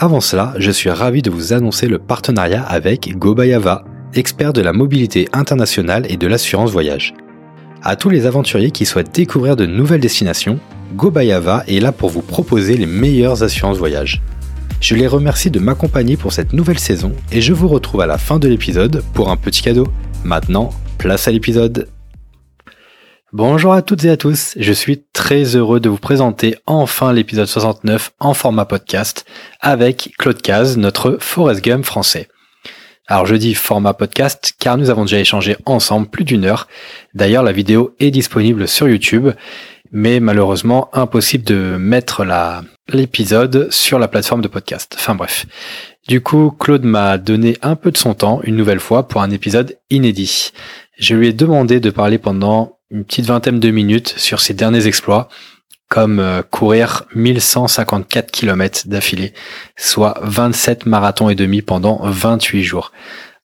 Avant cela, je suis ravi de vous annoncer le partenariat avec Gobayava, expert de la mobilité internationale et de l'assurance voyage. À tous les aventuriers qui souhaitent découvrir de nouvelles destinations, Gobayava est là pour vous proposer les meilleures assurances voyage. Je les remercie de m'accompagner pour cette nouvelle saison et je vous retrouve à la fin de l'épisode pour un petit cadeau. Maintenant, place à l'épisode. Bonjour à toutes et à tous, je suis très heureux de vous présenter enfin l'épisode 69 en format podcast avec Claude Caz, notre Forest Gump français. Alors je dis format podcast car nous avons déjà échangé ensemble plus d'une heure. D'ailleurs la vidéo est disponible sur YouTube, mais malheureusement impossible de mettre l'épisode sur la plateforme de podcast. Enfin bref. Du coup, Claude m'a donné un peu de son temps, une nouvelle fois, pour un épisode inédit. Je lui ai demandé de parler pendant une petite vingtaine de minutes sur ses derniers exploits, comme euh, courir 1154 km d'affilée, soit 27 marathons et demi pendant 28 jours,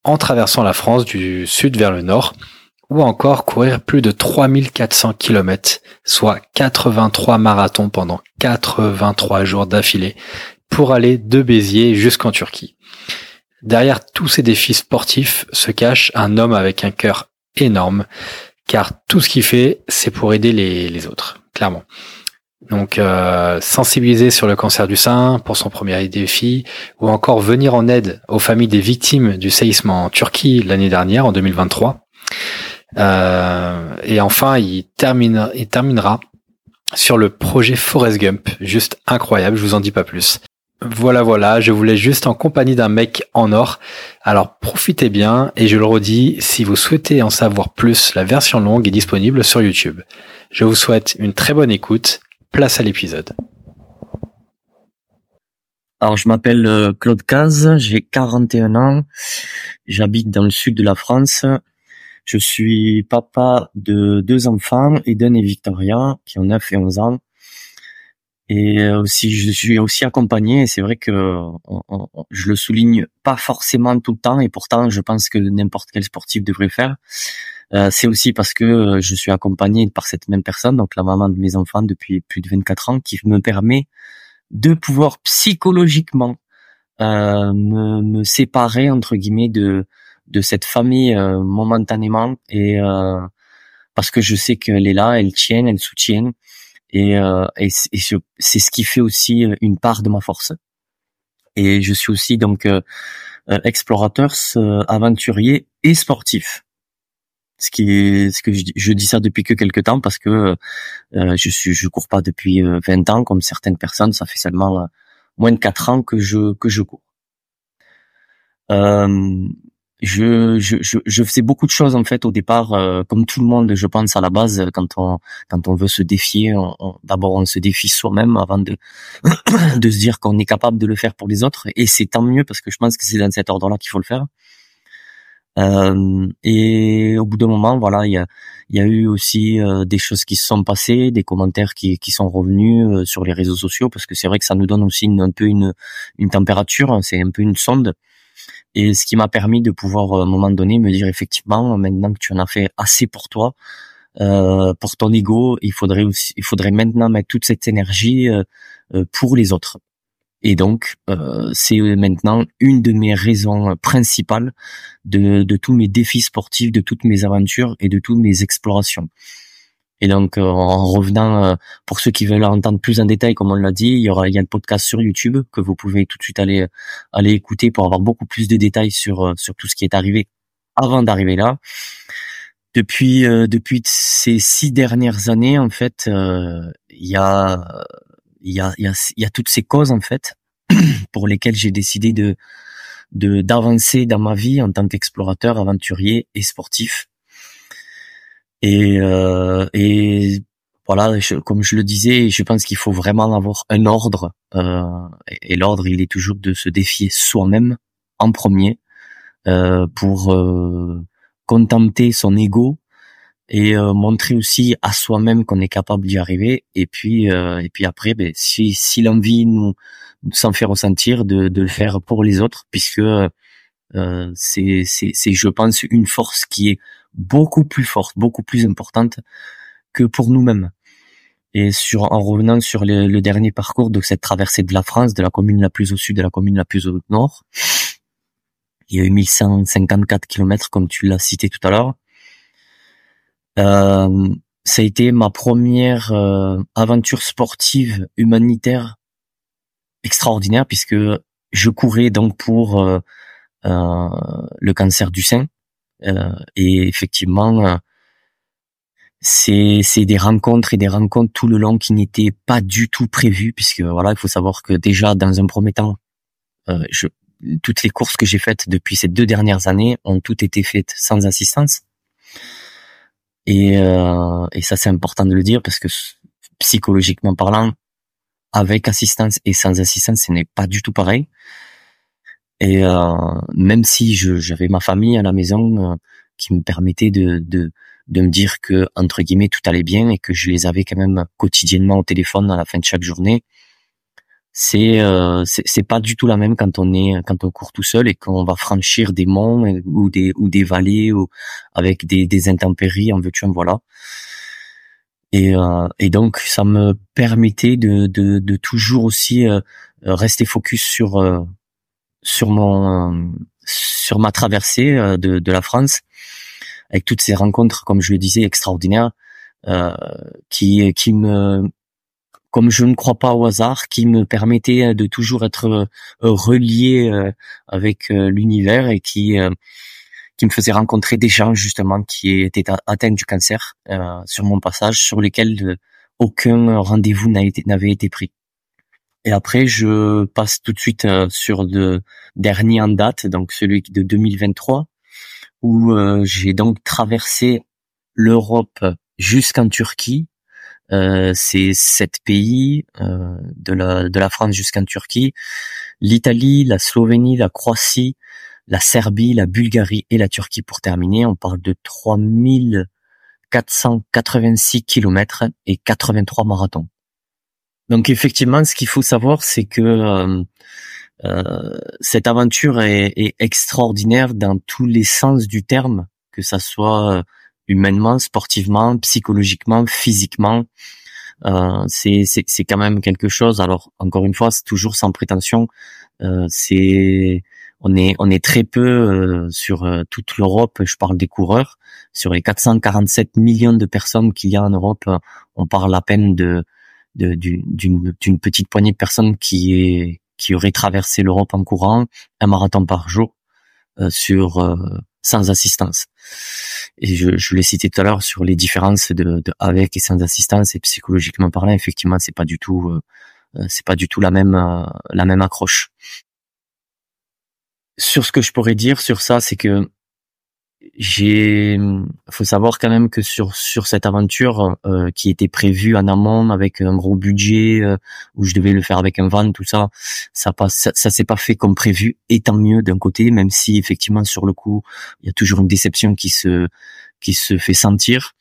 en traversant la France du sud vers le nord, ou encore courir plus de 3400 km, soit 83 marathons pendant 83 jours d'affilée, pour aller de Béziers jusqu'en Turquie. Derrière tous ces défis sportifs se cache un homme avec un cœur énorme, car tout ce qu'il fait, c'est pour aider les, autres, clairement. Donc euh, sensibiliser sur le cancer du sein pour son premier défi, ou encore venir en aide aux familles des victimes du séisme en Turquie l'année dernière, en 2023. Euh, et enfin, il, termine, il terminera sur le projet Forest Gump, juste incroyable, je vous en dis pas plus. Voilà, voilà, je voulais juste en compagnie d'un mec en or. Alors profitez bien et je le redis, si vous souhaitez en savoir plus, la version longue est disponible sur YouTube. Je vous souhaite une très bonne écoute. Place à l'épisode. Alors je m'appelle euh, Claude Caz, j'ai 41 ans, j'habite dans le sud de la France. Je suis papa de deux enfants, Eden et Victoria, qui ont 9 et 11 ans. Et euh, aussi, je suis aussi accompagné. Et c'est vrai que je le souligne pas forcément tout le temps, et pourtant, je pense que n'importe quel sportif devrait faire. Euh, c'est aussi parce que euh, je suis accompagné par cette même personne, donc la maman de mes enfants depuis plus de 24 ans, qui me permet de pouvoir psychologiquement euh, me, me, séparer entre guillemets de de cette famille momentanément et parce que je sais qu'elle est là, elle tient, elle soutient et, euh, et, c'est ce qui fait aussi euh, une part de ma force. Et je suis aussi donc euh, euh explorateur, aventurier et sportif. Ce qui est, ce que je, je, dis ça depuis que quelques temps parce que euh, je suis, je cours pas depuis 20 ans comme certaines personnes. Ça fait seulement moins de 4 ans que je que je cours. Euh, je, je, je, faisais beaucoup de choses en fait au départ, euh, comme tout le monde, je pense à la base, quand on quand on veut se défier, d'abord on se défie soi-même avant de de se dire qu'on est capable de le faire pour les autres, et c'est tant mieux parce que je pense que c'est dans cet ordre-là qu'il faut le faire. Euh, et au bout d'un moment, voilà, il y a, y a eu aussi euh, des choses qui se sont passées, des commentaires qui, qui sont revenus sur les réseaux sociaux, parce que c'est vrai que ça nous donne aussi un peu une, une température, c'est un peu une sonde. Et ce qui m'a permis de pouvoir, à un moment donné, me dire effectivement, maintenant que tu en as fait assez pour toi, euh, pour ton ego, il faudrait aussi, il faudrait maintenant mettre toute cette énergie euh, euh pour les autres. Et donc, euh, c'est maintenant une de mes raisons principales de, de tous mes défis sportifs, de toutes mes aventures et de toutes mes explorations. Et donc, euh, en revenant, euh, pour ceux qui veulent entendre plus en détail, comme on l'a dit, il y aura, il y a un podcast sur YouTube que vous pouvez tout de suite aller, aller écouter pour avoir beaucoup plus de détails sur, euh, sur tout ce qui est arrivé avant d'arriver là. Depuis, depuis ces six dernières années, en fait, il y a, y a, y a, toutes ces causes, en fait, pour lesquelles j'ai décidé de, d'avancer dans ma vie en tant qu'explorateur, aventurier et sportif et, euh, et voilà, comme je le disais, je pense qu'il faut vraiment avoir un ordre. Euh, et, l'ordre, il est toujours de se défier soi-même en premier euh, pour euh, contenter son ego et euh, montrer aussi à soi-même qu'on est capable d'y arriver. Et puis, euh, et puis après, ben, si, si l'envie nous s'en fait ressentir, de, de le faire pour les autres, puisque c'est, c'est, c'est, je pense, une force qui est beaucoup plus forte, beaucoup plus importante que pour nous-mêmes. Et sur, en revenant sur le, le, dernier parcours de cette traversée de la France, de la commune la plus au sud et la commune la plus au nord, il y a eu 1154 kilomètres, comme tu l'as cité tout à l'heure. Euh, ça a été ma première euh, aventure sportive humanitaire extraordinaire puisque je courais donc pour euh, euh le cancer du sein et effectivement c'est c'est des rencontres et des rencontres tout le long qui n'étaient pas du tout prévues puisque voilà il faut savoir que déjà dans un premier temps je toutes les courses que j'ai faites depuis ces deux dernières années ont toutes été faites sans assistance et, euh, et ça, c'est important de le dire parce que psychologiquement parlant, avec assistance et sans assistance, ce n'est pas du tout pareil. Et euh, même si j'avais ma famille à la maison euh, qui me permettait de, de, de me dire que entre guillemets tout allait bien et que je les avais quand même quotidiennement au téléphone à la fin de chaque journée, c'est euh, c'est pas du tout la même quand on est quand on court tout seul et qu'on va franchir des monts ou des ou des vallées ou avec des, des intempéries en veux-tu en voilà. Et euh, et donc ça me permettait de de, de toujours aussi euh, rester focus sur euh, sur mon sur ma traversée de de la France avec toutes ces rencontres comme je le disais extraordinaires qui qui me comme je ne crois pas au hasard, qui me permettait euh, de toujours être euh, relié euh, avec l'univers et qui qui me faisait rencontrer des gens justement qui étaient atteints du cancer sur mon passage, sur lesquels aucun rendez-vous n'avait été pris. Et après, je passe tout de suite sur le dernier en date, donc celui de 2023, où j'ai donc traversé l'Europe jusqu'en Turquie euh, c'est sept pays euh, de la de la France jusqu'en Turquie, l'Italie, la Slovénie, la Croatie, la Serbie, la Bulgarie et la Turquie pour terminer. On parle de 3486 kilomètres et 83 marathons. Donc effectivement, ce qu'il faut savoir, c'est que euh, euh, cette aventure est, est, extraordinaire dans tous les sens du terme, que ça soit humainement, sportivement, psychologiquement, physiquement. Euh, c'est quand même quelque chose. Alors encore une fois, c'est toujours sans prétention. Euh, c'est on est on est très peu euh, sur euh, toute l'Europe. Je parle des coureurs sur les 447 millions de personnes qu'il y a en Europe. On parle à peine de d'une petite poignée de personnes qui est qui aurait traversé l'Europe en courant un marathon par jour euh, sur sans assistance. Et je, je l'ai cité tout à l'heure sur les différences de, de, avec et sans assistance et psychologiquement parlant, effectivement, c'est pas du tout, euh, euh, c'est pas du tout la même, euh, la même accroche. Sur ce que je pourrais dire sur ça, c'est que j'ai faut savoir quand même que sur sur cette aventure euh, qui était prévue en amont avec un gros budget euh, où je devais le faire avec un van tout ça ça pas ça, s'est pas fait comme prévu. Et tant mieux d'un côté même si effectivement sur le coup il y a toujours une déception qui se qui se fait sentir.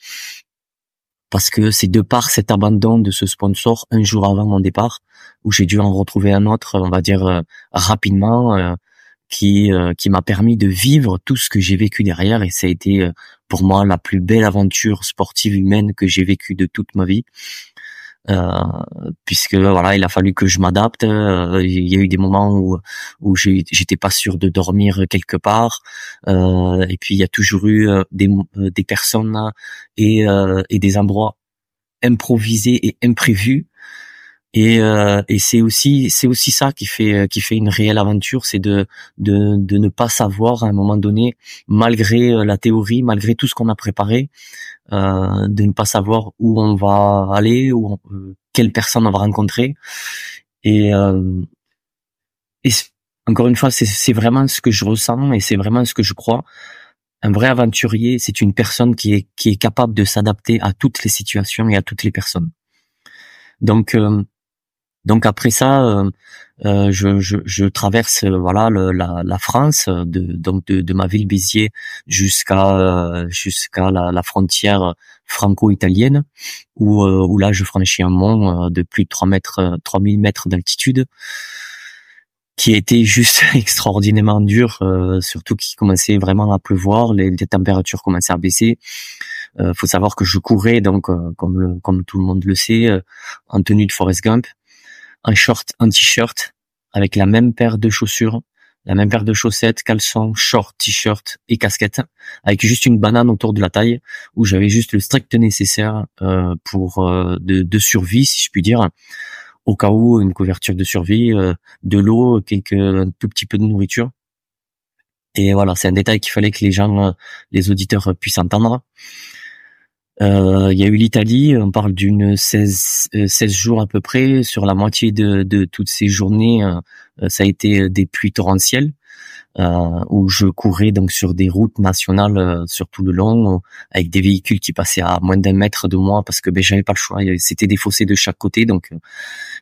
Parce que c'est de par cet abandon de ce sponsor un jour avant mon départ où j'ai dû en retrouver un autre on va dire euh, rapidement euh, qui m'a permis de vivre tout ce que j'ai vécu derrière et ça a été euh, pour moi la plus belle aventure sportive humaine que j'ai vécue de toute ma vie. Euh, puisque voilà, il a fallu que je m'adapte. Euh, il y a eu des moments où où j'étais pas sûr de dormir quelque part. et puis il y a toujours eu des des personnes et et des endroits improvisés et imprévus et, euh, et c'est aussi c'est aussi ça qui fait qui fait une réelle aventure, c'est de, de de ne pas savoir à un moment donné, malgré euh, la théorie, malgré tout ce qu'on a préparé, euh, de ne pas savoir où on va aller, ou euh, quelle personne on va rencontrer. Et, euh, et encore une fois, c'est vraiment ce que je ressens et c'est vraiment ce que je crois. un vrai aventurier, c'est une personne qui est qui est capable de s'adapter à toutes les situations et à toutes les personnes. Donc donc après ça, euh, euh, je, je, je, traverse euh, voilà la, la, France, de, donc de, de ma ville Béziers jusqu'à jusqu'à la, la, frontière franco-italienne, où, où là je franchis un mont de plus de 3 mètres, 3000 mètres d'altitude, qui été juste extraordinairement dur, surtout qu'il commençait vraiment à pleuvoir, les, les, températures commençaient à baisser. Euh, faut savoir que je courais donc comme le, comme tout le monde le sait en tenue de Forest Gump un short, un t-shirt avec la même paire de chaussures, la même paire de chaussettes, caleçons, short, t-shirt et casquette, avec juste une banane autour de la taille, où j'avais juste le strict nécessaire euh, pour euh, de, survie, si je puis dire, au cas où une couverture de survie, euh, de l'eau, quelques un tout petit peu de nourriture. Et voilà, c'est un détail qu'il fallait que les gens, les auditeurs puissent entendre. Euh, il y a eu l'Italie, on parle d'une 16, 16 euh, jours à peu près. Sur la moitié de, de toutes ces journées, euh, ça a été des pluies torrentielles. où je courais donc sur des routes nationales sur tout le long avec des véhicules qui passaient à moins d'un mètre de moi parce que ben j'avais pas le choix c'était des fossés de chaque côté donc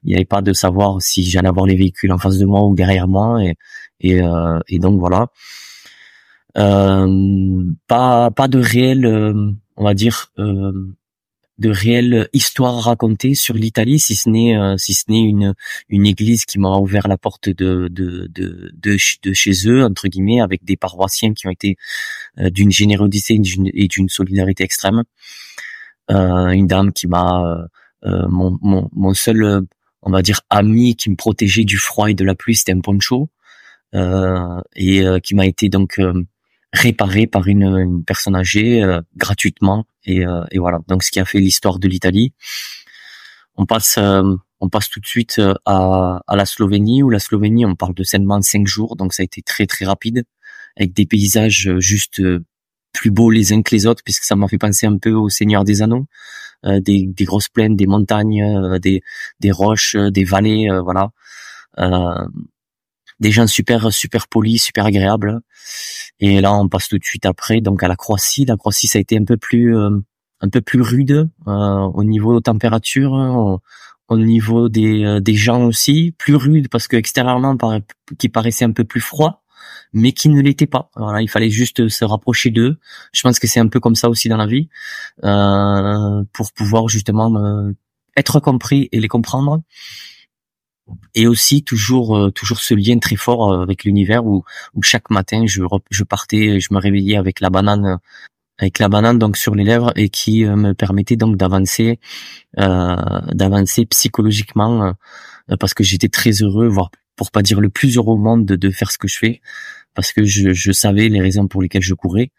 il n'y avait pas de savoir si j'allais avoir les véhicules en face de moi ou derrière moi et et, et donc voilà pas pas de réel on va dire, euh, de réelles histoires à raconter sur l'Italie, si ce n'est euh, si ce n'est une une église qui m'a ouvert la porte de de, de de chez eux entre guillemets avec des paroissiens qui ont été euh, d'une générosité et d'une solidarité extrême. une dame qui m'a mon, mon mon seul on va dire ami qui me protégeait du froid et de la pluie, c'était un poncho et qui m'a été donc réparé par une, une personne âgée euh, gratuitement. Et, euh, et, voilà. Donc ce qui a fait l'histoire de l'Italie. On passe euh, on passe tout de suite à, à, la Slovénie où la Slovénie on parle de seulement cinq jours. Donc ça a été très très rapide avec des paysages juste plus beaux les uns que les autres puisque ça m'a fait penser un peu au Seigneur des Anneaux. Des, des, grosses plaines des montagnes des, des roches des vallées voilà des gens super super polis, super agréables. Et là, on passe tout de suite après donc à la Croatie. La Croatie, ça a été un peu plus euh, un peu plus rude euh, au niveau température, au, au niveau des euh, des gens aussi, plus rude parce que extérieurement, qui paraissait un peu plus froid, mais qui ne l'était pas. Voilà, il fallait juste se rapprocher d'eux. Je pense que c'est un peu comme ça aussi dans la vie pour pouvoir justement être compris et les comprendre et aussi toujours euh, toujours ce lien très fort euh, avec l'univers où, chaque matin je je partais je me réveillais avec la banane avec la banane donc sur les lèvres et qui euh, me permettait donc d'avancer d'avancer psychologiquement parce que j'étais très heureux voire pour pas dire le plus heureux au monde de, faire ce que je fais parce que je, savais les raisons pour lesquelles je courais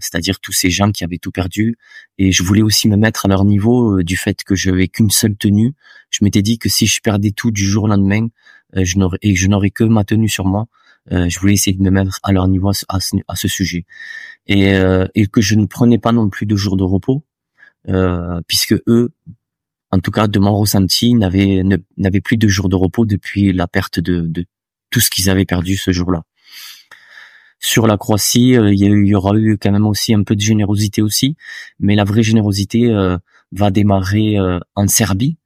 c'est-à-dire tous ces gens qui avaient tout perdu. Et je voulais aussi me mettre à leur niveau euh, du fait que je n'avais qu'une seule tenue. Je m'étais dit que si je perdais tout du jour au lendemain, euh, je n'aurais et je n'aurais que ma tenue sur moi, je voulais essayer de me mettre à leur niveau à ce, à ce sujet. Et, et, que je ne prenais pas non plus de jours de repos, puisque eux, en tout cas de mon ressenti, n'avaient n'avaient plus de jours de repos depuis la perte de, de tout ce qu'ils avaient perdu ce jour-là. Sur la Croatie, euh, il y, aura eu quand même aussi un peu de générosité aussi, mais la vraie générosité euh, va démarrer euh, en Serbie,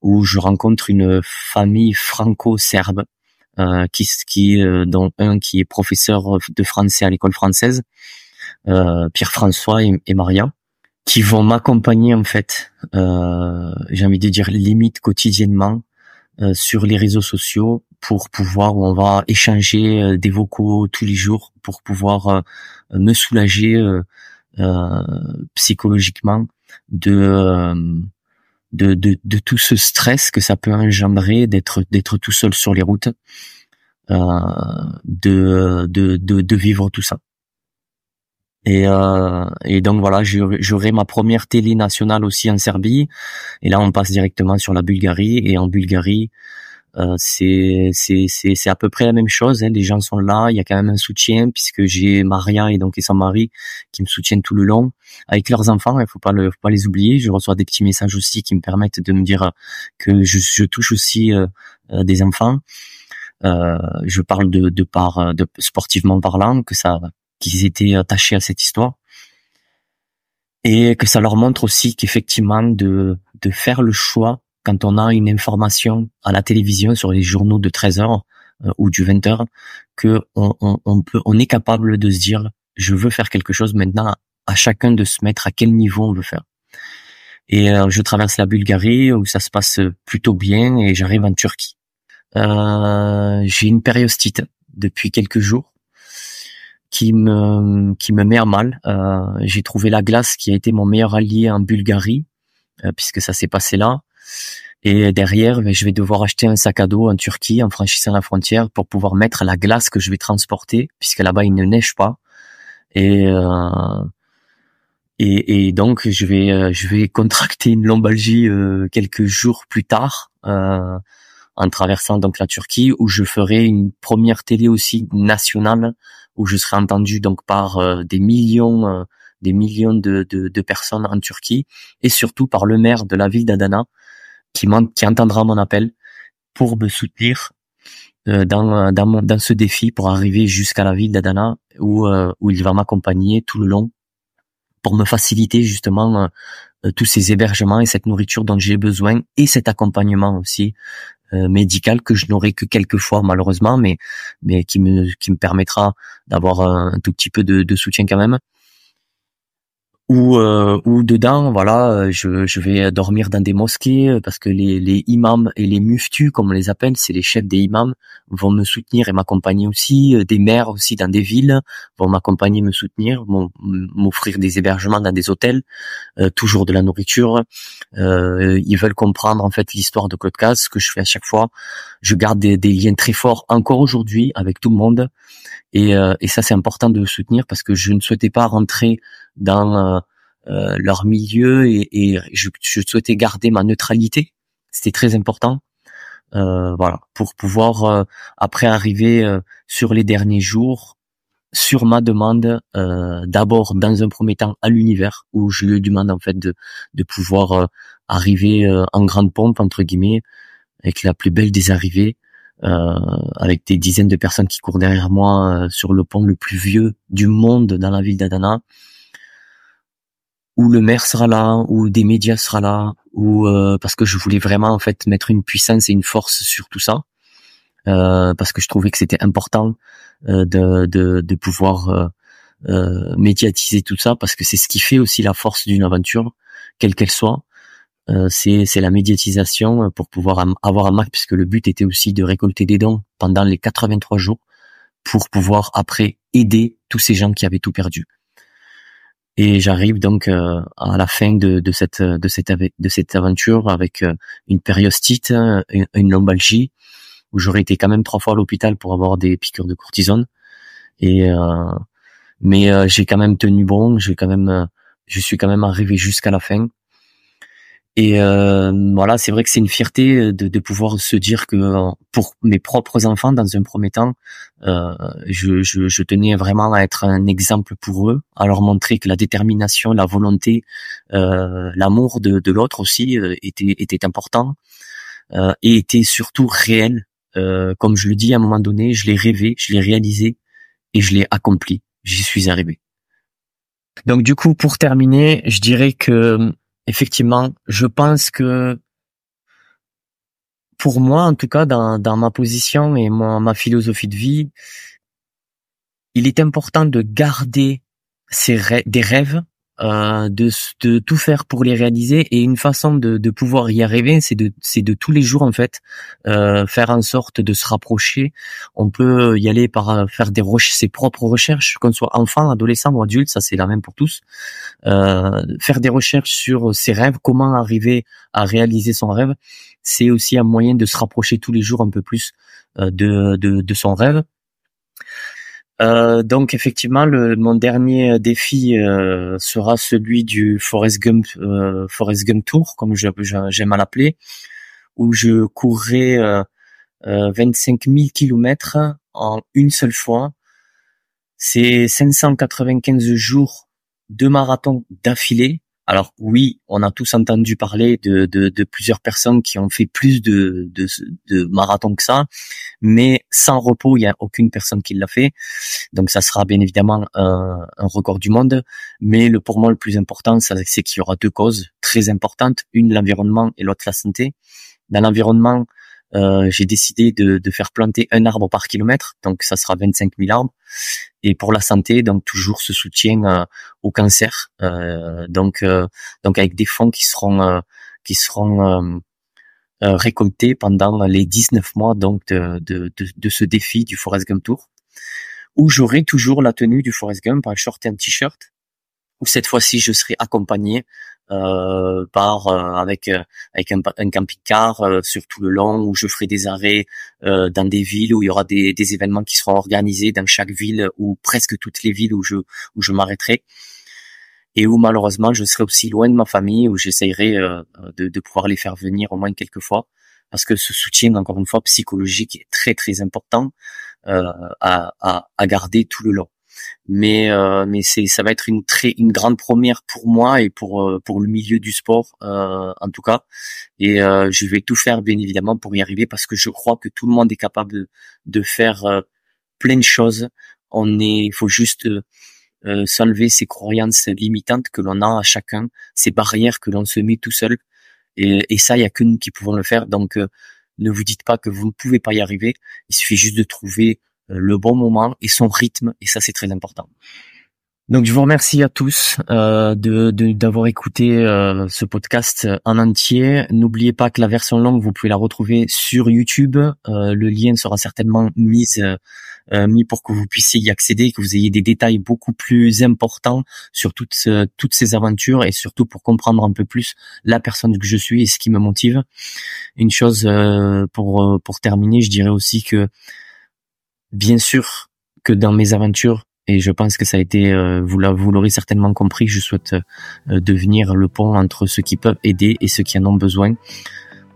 où je rencontre une famille franco-serbe qui, dont un qui est professeur de français à l'école française, Pierre François et, et, Maria, qui vont m'accompagner en fait, j'ai envie de dire limite quotidiennement sur les réseaux sociaux pour pouvoir on va échanger euh, des vocaux tous les jours pour pouvoir euh, me soulager euh, psychologiquement de, de, de de tout ce stress que ça peut engendrer d'être d'être tout seul sur les routes de, de de de vivre tout ça et, et donc voilà, j'aurai ma première télé nationale aussi en Serbie. Et là, on passe directement sur la Bulgarie. Et en Bulgarie, euh, c'est c'est à peu près la même chose. Hein. Les gens sont là, il y a quand même un soutien puisque j'ai Maria et donc et son mari qui me soutiennent tout le long avec leurs enfants. Il faut pas le faut pas les oublier. Je reçois des petits messages aussi qui me permettent de me dire que je, je touche aussi euh, euh, des enfants. Euh, je parle de de par de sportivement parlant que ça qu'ils étaient attachés à cette histoire et que ça leur montre aussi qu'effectivement de de faire le choix quand on a une information à la télévision sur les journaux de 13 heures euh, ou du 20 heures que on, on, peut on est capable de se dire je veux faire quelque chose maintenant à chacun de se mettre à quel niveau on veut faire et euh, je traverse la Bulgarie où ça se passe plutôt bien et j'arrive en Turquie euh, j'ai une périostite depuis quelques jours qui me qui me met à mal. Euh, j'ai trouvé la glace qui a été mon meilleur allié en Bulgarie euh, puisque ça s'est passé là. Et derrière, ben, je vais devoir acheter un sac à dos en Turquie en franchissant la frontière pour pouvoir mettre la glace que je vais transporter puisque là-bas il ne neige pas. Et euh, et, et, donc je vais euh, je vais contracter une lombalgie euh, quelques jours plus tard euh, en traversant donc la Turquie où je ferai une première télé aussi nationale où je serai entendu donc par euh, des millions euh, des millions de, de, de, personnes en Turquie et surtout par le maire de la ville d'Adana qui, qui entendra mon appel pour me soutenir euh, dans, dans, mon, dans ce défi pour arriver jusqu'à la ville d'Adana où, où il va m'accompagner tout le long pour me faciliter justement tous ces hébergements et cette nourriture dont j'ai besoin et cet accompagnement aussi euh, médical que je n'aurai que quelques fois malheureusement, mais mais qui me qui me permettra d'avoir un, tout petit peu de, de soutien quand même ou euh, ou dedans voilà euh, je, je vais dormir dans des mosquées euh, parce que les, les imams et les muftus comme on les appelle c'est les chefs des imams vont me soutenir et m'accompagner aussi. Des maires aussi dans des villes vont m'accompagner me soutenir vont m'offrir des hébergements dans des hôtels toujours de la nourriture. Euh, ils veulent comprendre en fait l'histoire de Claude Caz ce que je fais à chaque fois. Je garde des, des liens très forts encore aujourd'hui avec tout le monde. Et, et ça c'est important de le soutenir parce que je ne souhaitais pas rentrer dans euh, euh, leur milieu et, et je, je, souhaitais garder ma neutralité. C'était très important. Euh, voilà, pour pouvoir après arriver sur les derniers jours sur ma demande, euh, d'abord dans un premier temps à l'univers, où je lui demande en fait de, de pouvoir arriver en grande pompe entre guillemets, avec la plus belle des arrivées, avec des dizaines de personnes qui courent derrière moi sur le pont le plus vieux du monde dans la ville d'Adana, où le maire sera là, où des médias sera là, ou euh, parce que je voulais vraiment en fait mettre une puissance et une force sur tout ça, euh, parce que je trouvais que c'était important euh, de, de, de pouvoir médiatiser tout ça, parce que c'est ce qui fait aussi la force d'une aventure, quelle qu'elle soit. c'est c'est la médiatisation pour pouvoir avoir un max, puisque le but était aussi de récolter des dons pendant les 83 jours pour pouvoir après aider tous ces gens qui avaient tout perdu. Et j'arrive donc euh, à la fin de, de, cette de cette de cette aventure avec euh, une périostite, une, une, lombalgie où j'aurais été quand même trois fois à l'hôpital pour avoir des piqûres de cortisone. Et euh, mais j'ai quand même tenu bon, j'ai quand même je suis quand même arrivé jusqu'à la fin. Et euh, voilà, c'est vrai que c'est une fierté de, de, pouvoir se dire que pour mes propres enfants, dans un premier temps, euh, je, je, je, tenais vraiment à être un exemple pour eux, à leur montrer que la détermination, la volonté, euh, l'amour de, de l'autre aussi euh, était, était important euh, et était surtout réel. Euh, comme je le dis à un moment donné, je l'ai rêvé, je l'ai réalisé et je l'ai accompli. J'y suis arrivé. Donc du coup, pour terminer, je dirais que effectivement, je pense que pour moi, en tout cas, dans, ma position et ma philosophie de vie, il est important de garder des rêves euh, de, de tout faire pour les réaliser. Et une façon de, de pouvoir y arriver c'est de c'est de tous les jours en fait euh, faire en sorte de se rapprocher. On peut y aller par euh, faire des ses propres recherches qu'on soit enfant adolescent ou adulte ça c'est la même pour tous. Euh, faire des recherches sur ses rêves comment arriver à réaliser son rêve. C'est aussi un moyen de se rapprocher tous les jours un peu plus euh, de, de, de son rêve euh, donc effectivement, le, mon dernier défi euh, sera celui du Forest Gump, euh, Forest Gump Tour, comme j'aime à l'appeler, où je courrai 25 000 kilomètres en une seule fois. C'est 595 jours de marathon d'affilée Alors oui, on a tous entendu parler de, de, plusieurs personnes qui ont fait plus de, de, de marathons que ça, mais sans repos, il n'y a aucune personne qui l'a fait. Donc ça sera bien évidemment un, un record du monde. Mais le pour moi le plus important, c'est qu'il y aura deux causes très importantes, une l'environnement et l'autre la santé. Dans l'environnement, j'ai décidé de, de, faire planter un arbre par kilomètre, donc ça sera 25 000 arbres. Et pour la santé, donc toujours ce soutien euh, au cancer, euh, donc euh, donc avec des fonds qui seront qui seront récoltés pendant les 19 mois donc de, de, de, de ce défi du Forest Gump Tour, où j'aurai toujours la tenue du Forest Gump, un short et un t-shirt, où cette fois-ci je serai accompagné euh, par euh, avec euh, avec un, un camping-car sur tout le long où je ferai des arrêts dans des villes où il y aura des, des événements qui seront organisés dans chaque ville ou presque toutes les villes où je où je m'arrêterai. Et où malheureusement je serai aussi loin de ma famille où j'essayerai de, de pouvoir les faire venir au moins quelques fois. Parce que ce soutien encore une fois psychologique est très très important à, à, à garder tout le long mais euh, mais c'est ça va être une très une grande première pour moi et pour euh, pour le milieu du sport euh, en tout cas. Et je vais tout faire bien évidemment pour y arriver parce que je crois que tout le monde est capable de, de faire plein de choses. On est il faut juste s'enlever ces croyances limitantes que l'on a à chacun ces barrières que l'on se met tout seul. Et, et ça il y a que nous qui pouvons le faire. Donc ne vous dites pas que vous ne pouvez pas y arriver. Il suffit juste de trouver euh, le bon moment et son rythme, et ça c'est très important. Donc je vous remercie à tous euh, de d'avoir écouté euh, ce podcast en entier. N'oubliez pas que la version longue vous pouvez la retrouver sur YouTube. Euh, le lien sera certainement mis euh, mis pour que vous puissiez y accéder, que vous ayez des détails beaucoup plus importants sur toutes toutes ces aventures et surtout pour comprendre un peu plus la personne que je suis et ce qui me motive. Une chose pour pour terminer, je dirais aussi que Bien sûr que dans mes aventures, et je pense que ça a été, euh, vous l'aurez certainement compris, je souhaite euh, devenir le pont entre ceux qui peuvent aider et ceux qui en ont besoin.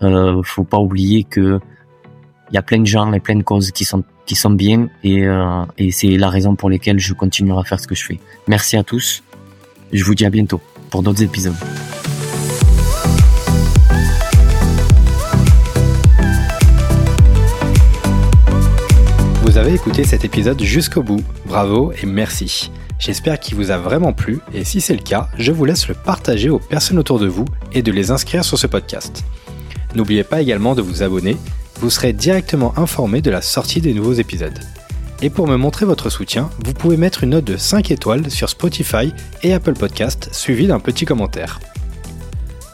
Euh, faut pas oublier que il y a plein de gens et plein de causes qui sont qui bien et, euh, et c'est la raison pour laquelle je continuerai à faire ce que je fais. Merci à tous. Je vous dis à bientôt pour d'autres épisodes. Vous avez écouté cet épisode jusqu'au bout. Bravo et merci. J'espère qu'il vous a vraiment plu et si c'est le cas, je vous laisse le partager aux personnes autour de vous et de les inscrire sur ce podcast. N'oubliez pas également de vous abonner, vous serez directement informé de la sortie des nouveaux épisodes. Et pour me montrer votre soutien, vous pouvez mettre une note de 5 étoiles sur Spotify et Apple Podcast suivi d'un petit commentaire.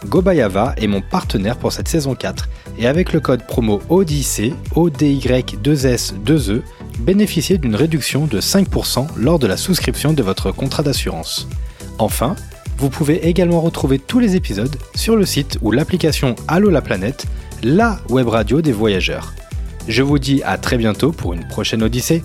Gobayava est mon partenaire pour cette saison 4 et avec le code promo ODIC, ODY2S2E, bénéficiez d'une réduction de 5% lors de la souscription de votre contrat d'assurance. Enfin, vous pouvez également retrouver tous les épisodes sur le site ou l'application Allo la planète, la web radio des voyageurs. Je vous dis à très bientôt pour une prochaine Odyssée.